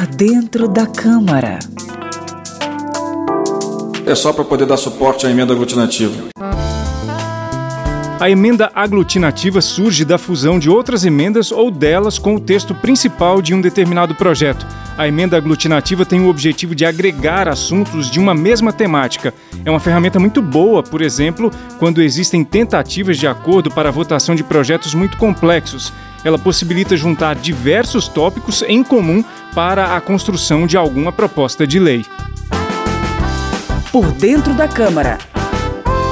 Por dentro da Câmara. É só para poder dar suporte à emenda aglutinativa. A emenda aglutinativa surge da fusão de outras emendas ou delas com o texto principal de um determinado projeto. A emenda aglutinativa tem o objetivo de agregar assuntos de uma mesma temática. É uma ferramenta muito boa, por exemplo, quando existem tentativas de acordo para a votação de projetos muito complexos. Ela possibilita juntar diversos tópicos em comum para a construção de alguma proposta de lei. Por dentro da Câmara.